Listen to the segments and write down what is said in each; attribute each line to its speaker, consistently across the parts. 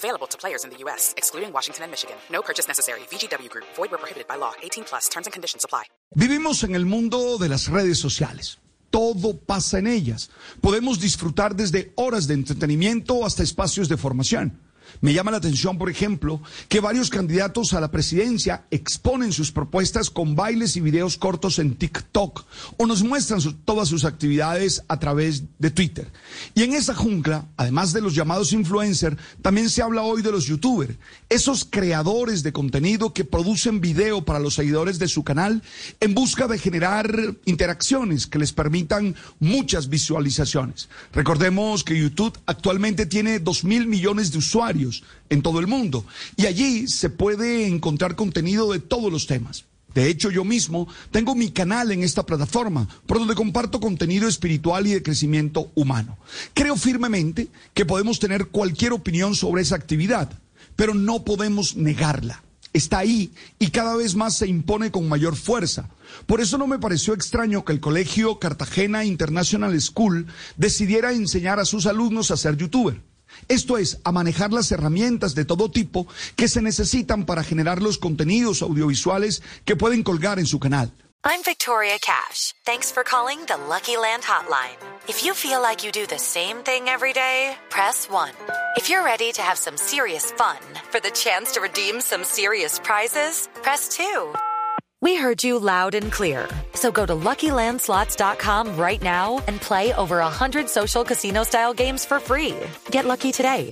Speaker 1: Available to players in the U.S., excluding Washington and Michigan. No purchase necessary. VGW Group. Void where prohibited by law. 18 plus. Terms and conditions apply.
Speaker 2: Vivimos en el mundo de las redes sociales. Todo pasa en ellas. Podemos disfrutar desde horas de entretenimiento hasta espacios de formación. Me llama la atención, por ejemplo, que varios candidatos a la presidencia exponen sus propuestas con bailes y videos cortos en TikTok o nos muestran todas sus actividades a través de Twitter. Y en esa jungla, además de los llamados influencers, también se habla hoy de los youtubers, esos creadores de contenido que producen video para los seguidores de su canal en busca de generar interacciones que les permitan muchas visualizaciones. Recordemos que YouTube actualmente tiene 2 mil millones de usuarios en todo el mundo y allí se puede encontrar contenido de todos los temas. De hecho, yo mismo tengo mi canal en esta plataforma, por donde comparto contenido espiritual y de crecimiento humano. Creo firmemente que podemos tener cualquier opinión sobre esa actividad, pero no podemos negarla. Está ahí y cada vez más se impone con mayor fuerza. Por eso no me pareció extraño que el colegio Cartagena International School decidiera enseñar a sus alumnos a ser youtuber. Esto es, a manejar las herramientas de todo tipo que se necesitan para generar los contenidos audiovisuales que pueden colgar en su canal.
Speaker 3: I'm Victoria Cash. Thanks for calling the Lucky Land Hotline. If you feel like you do the same thing every day, press 1. If you're ready to have some serious fun for the chance to redeem some serious prizes, press 2. We heard you loud and clear. So go to LuckyLandSlots.com right now and play over 100 social casino-style games for free. Get lucky today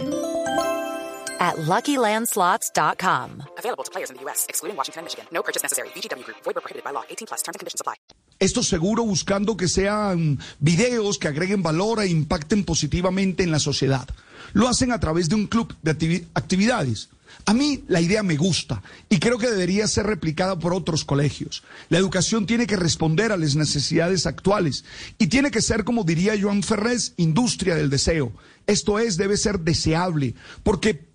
Speaker 3: at LuckyLandSlots.com.
Speaker 1: Available to players in the U.S., excluding Washington and Michigan. No purchase necessary. VGW Group. Void prohibited by law. 18 plus. Terms and conditions apply.
Speaker 2: Esto seguro buscando que sean videos que agreguen valor e impacten positivamente en la sociedad. Lo hacen a través de un club de activi- actividades. A mí la idea me gusta y creo que debería ser replicada por otros colegios. La educación tiene que responder a las necesidades actuales y tiene que ser, como diría Joan Ferrés, industria del deseo. Esto es, debe ser deseable, porque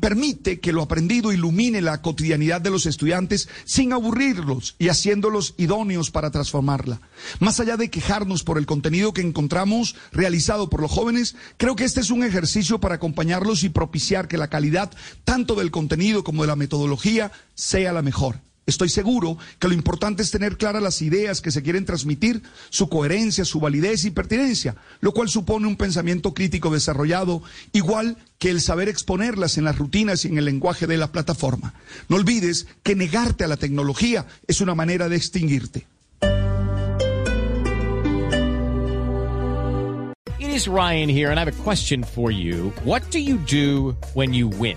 Speaker 2: permite que lo aprendido ilumine la cotidianidad de los estudiantes sin aburrirlos y haciéndolos idóneos para transformarla. Más allá de quejarnos por el contenido que encontramos realizado por los jóvenes, creo que este es un ejercicio para acompañarlos y propiciar que la calidad tanto del contenido como de la metodología sea la mejor. Estoy seguro que lo importante es tener claras las ideas que se quieren transmitir, su coherencia, su validez y pertinencia, lo cual supone un pensamiento crítico desarrollado, igual que el saber exponerlas en las rutinas y en el lenguaje de la plataforma. No olvides que negarte a la tecnología es una manera de extinguirte.
Speaker 4: It is Ryan here, and I have a question for you. What do you do when you win?